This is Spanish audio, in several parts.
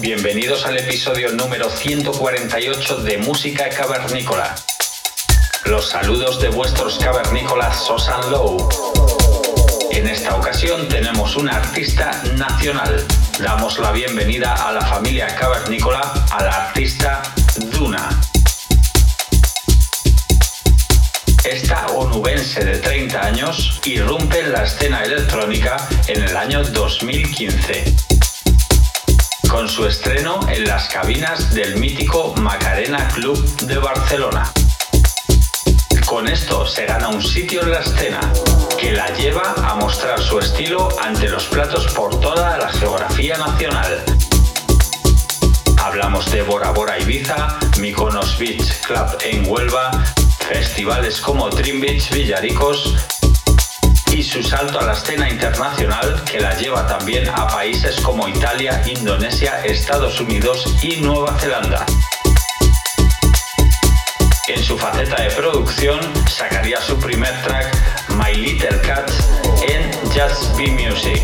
Bienvenidos al episodio número 148 de Música Cavernícola. Los saludos de vuestros cavernícolas Sosan Low. En esta ocasión tenemos una artista nacional. Damos la bienvenida a la familia cavernícola a la artista Duna. Esta onubense de 30 años irrumpe en la escena electrónica en el año 2015 con su estreno en las cabinas del mítico Macarena Club de Barcelona. Con esto se gana un sitio en la escena que la lleva a mostrar su estilo ante los platos por toda la geografía nacional. Hablamos de Bora Bora Ibiza, Mykonos Beach Club en Huelva, festivales como Dream Beach Villaricos, y su salto a la escena internacional que la lleva también a países como Italia, Indonesia, Estados Unidos y Nueva Zelanda. En su faceta de producción sacaría su primer track My Little Cat en Just Be Music.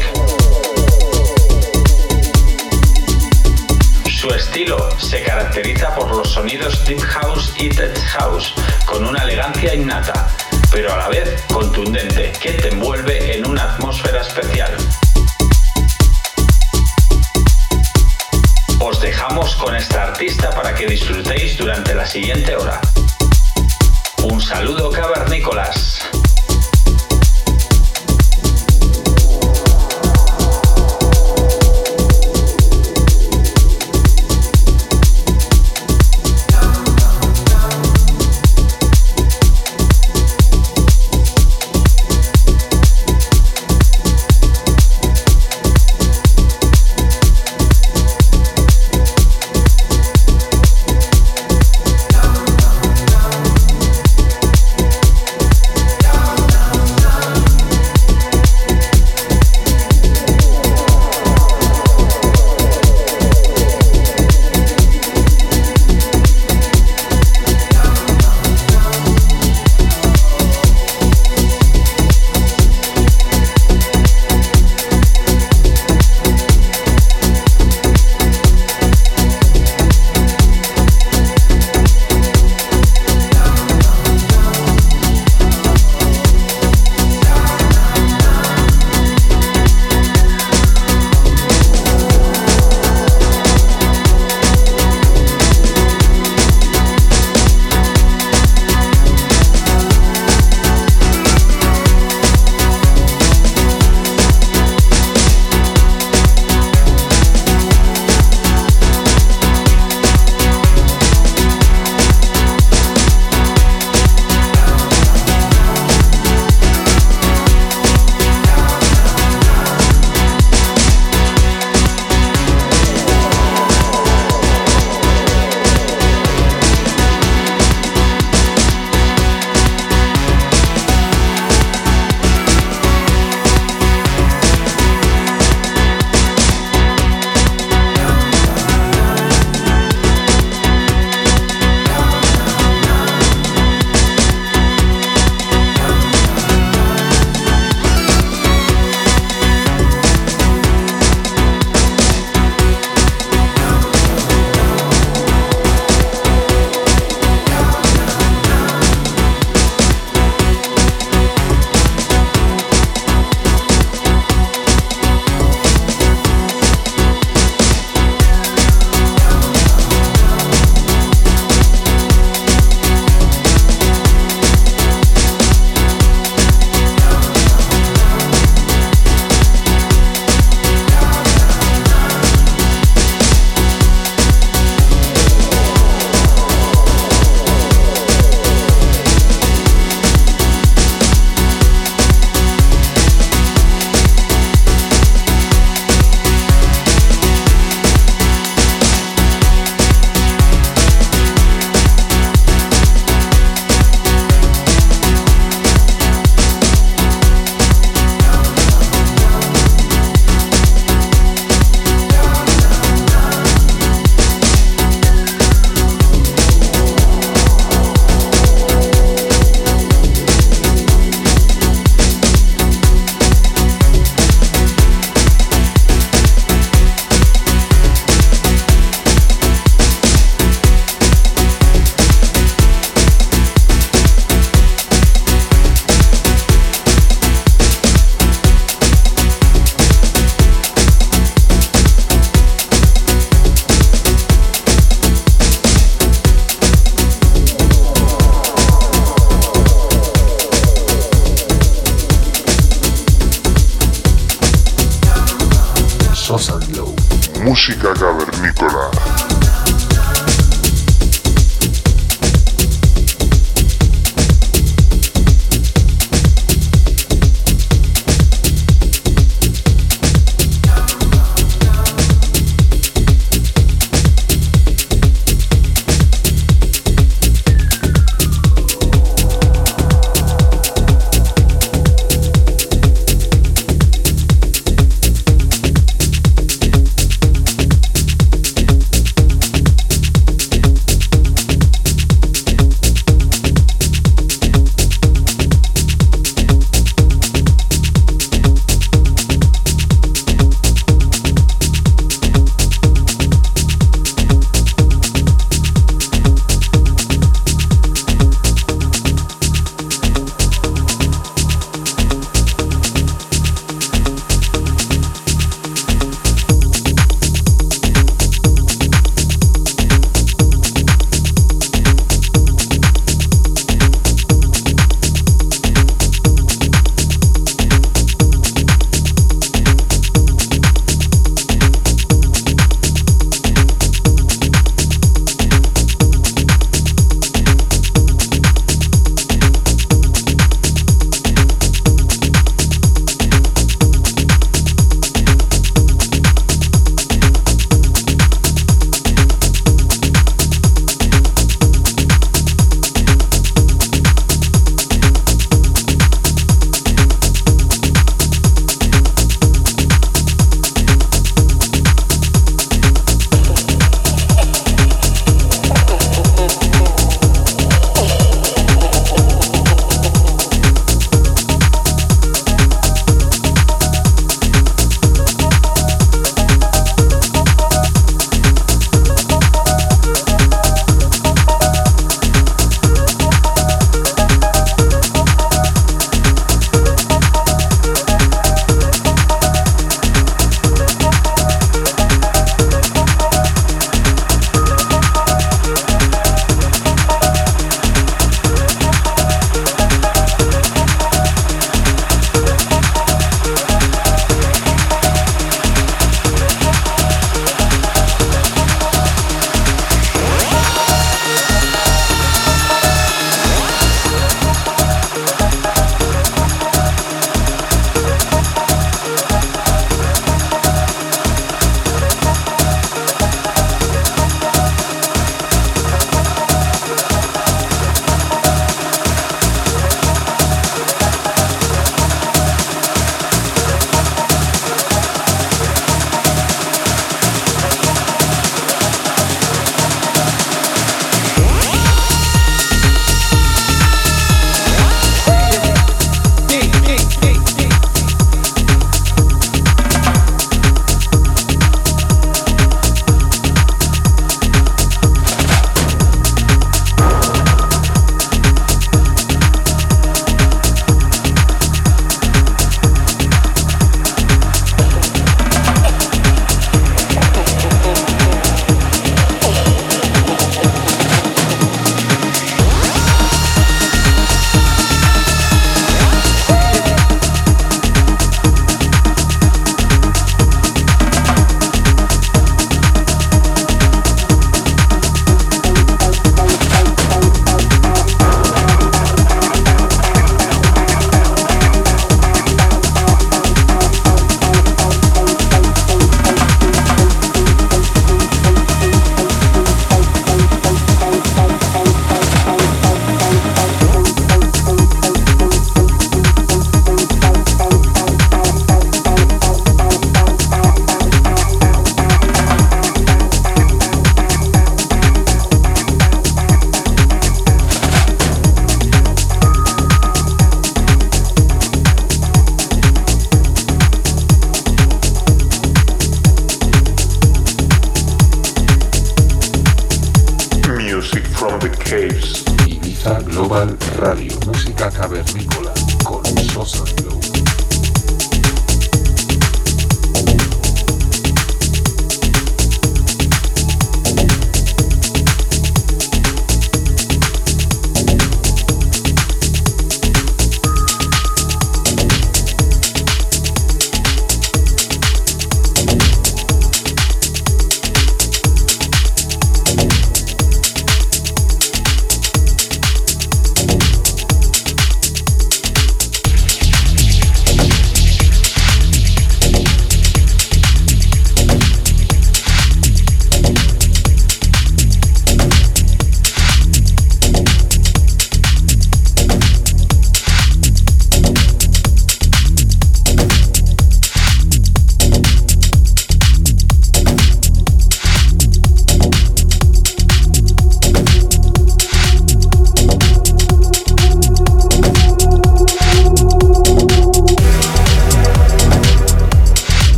Su estilo se caracteriza por los sonidos deep house y tech house, con una elegancia innata, pero a la vez contundente, que te envuelve en una atmósfera especial. Os dejamos con esta artista para que disfrutéis durante la siguiente hora. Un saludo cavernícolas.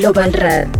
Global Radio.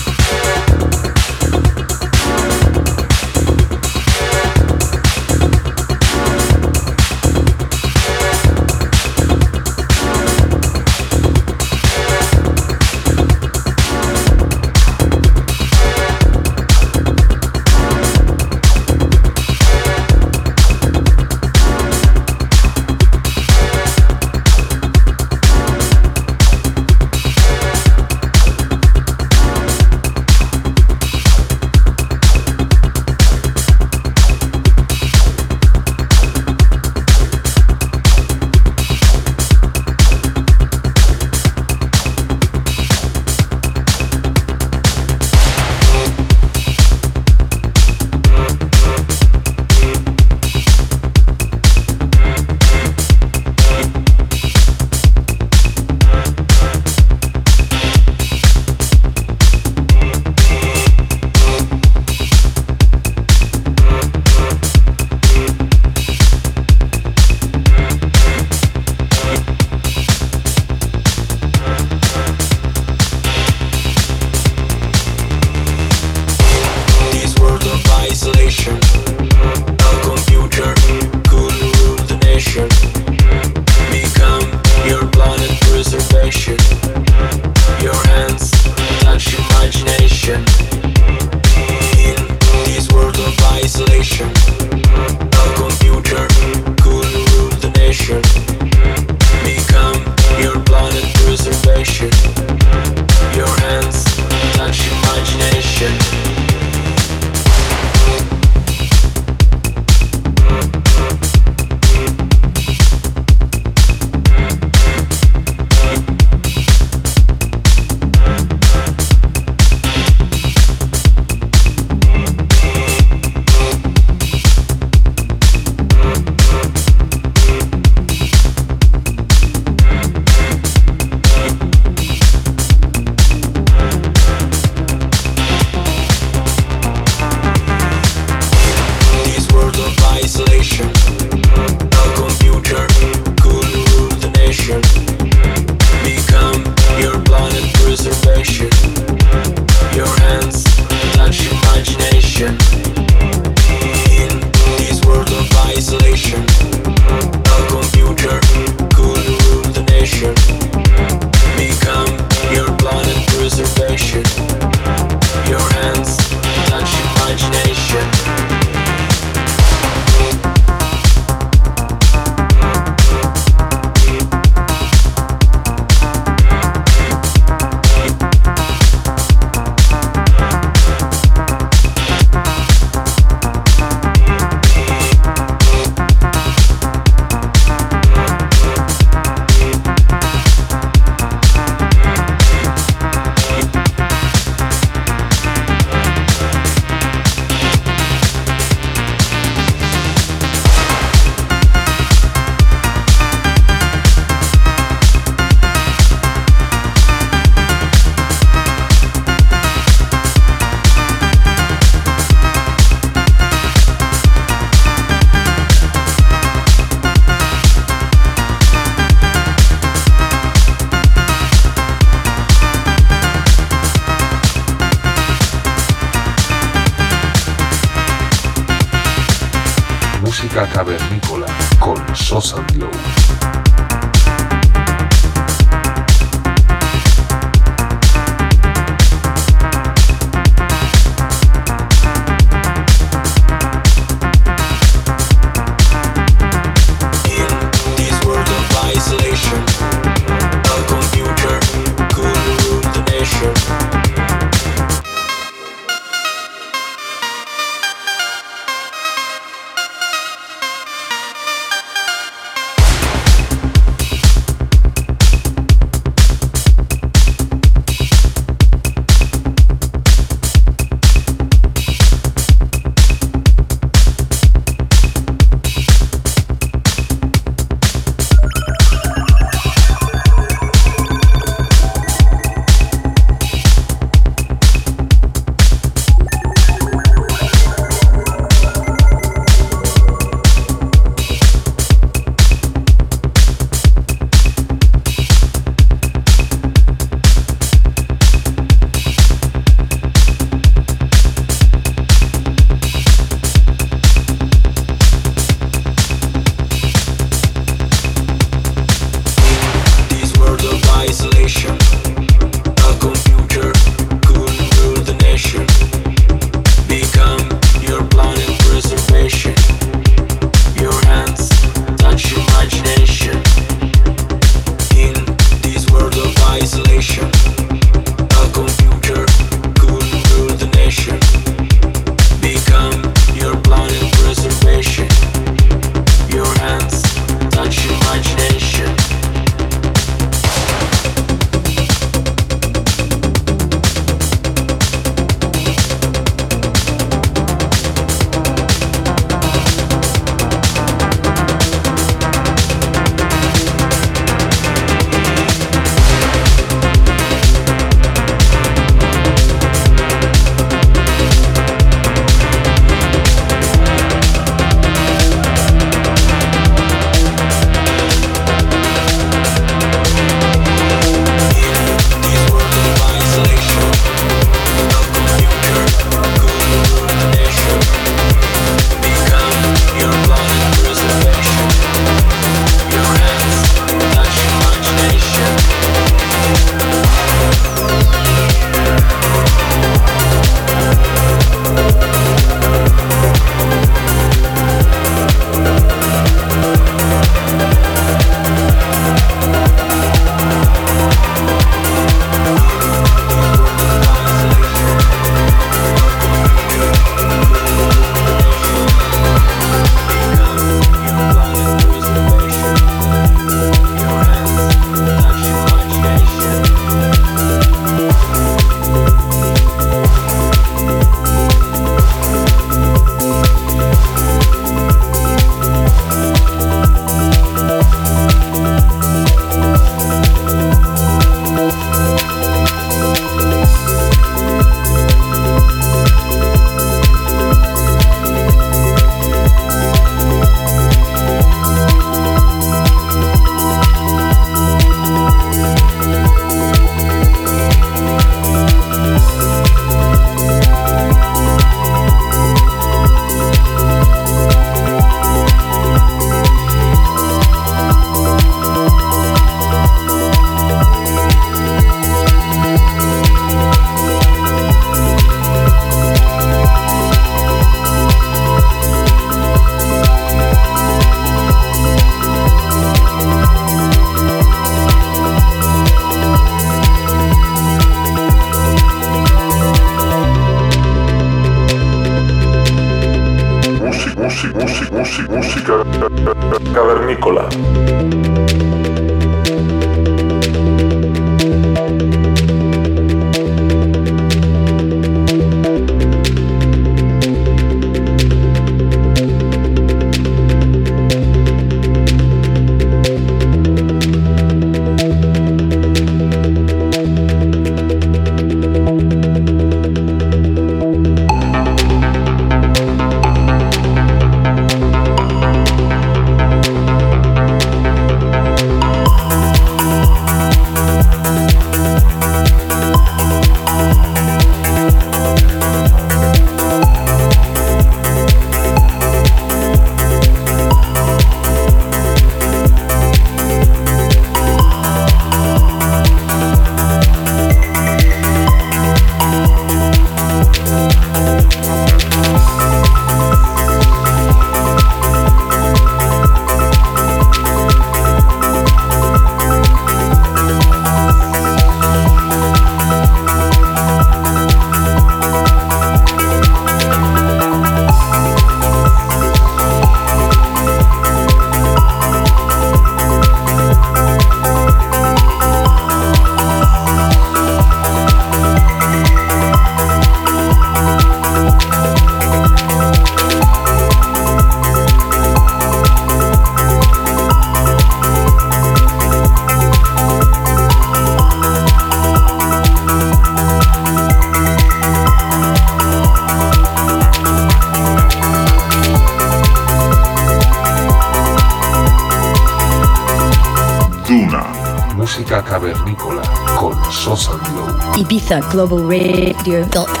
globalradio.com.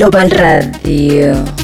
Global Radio.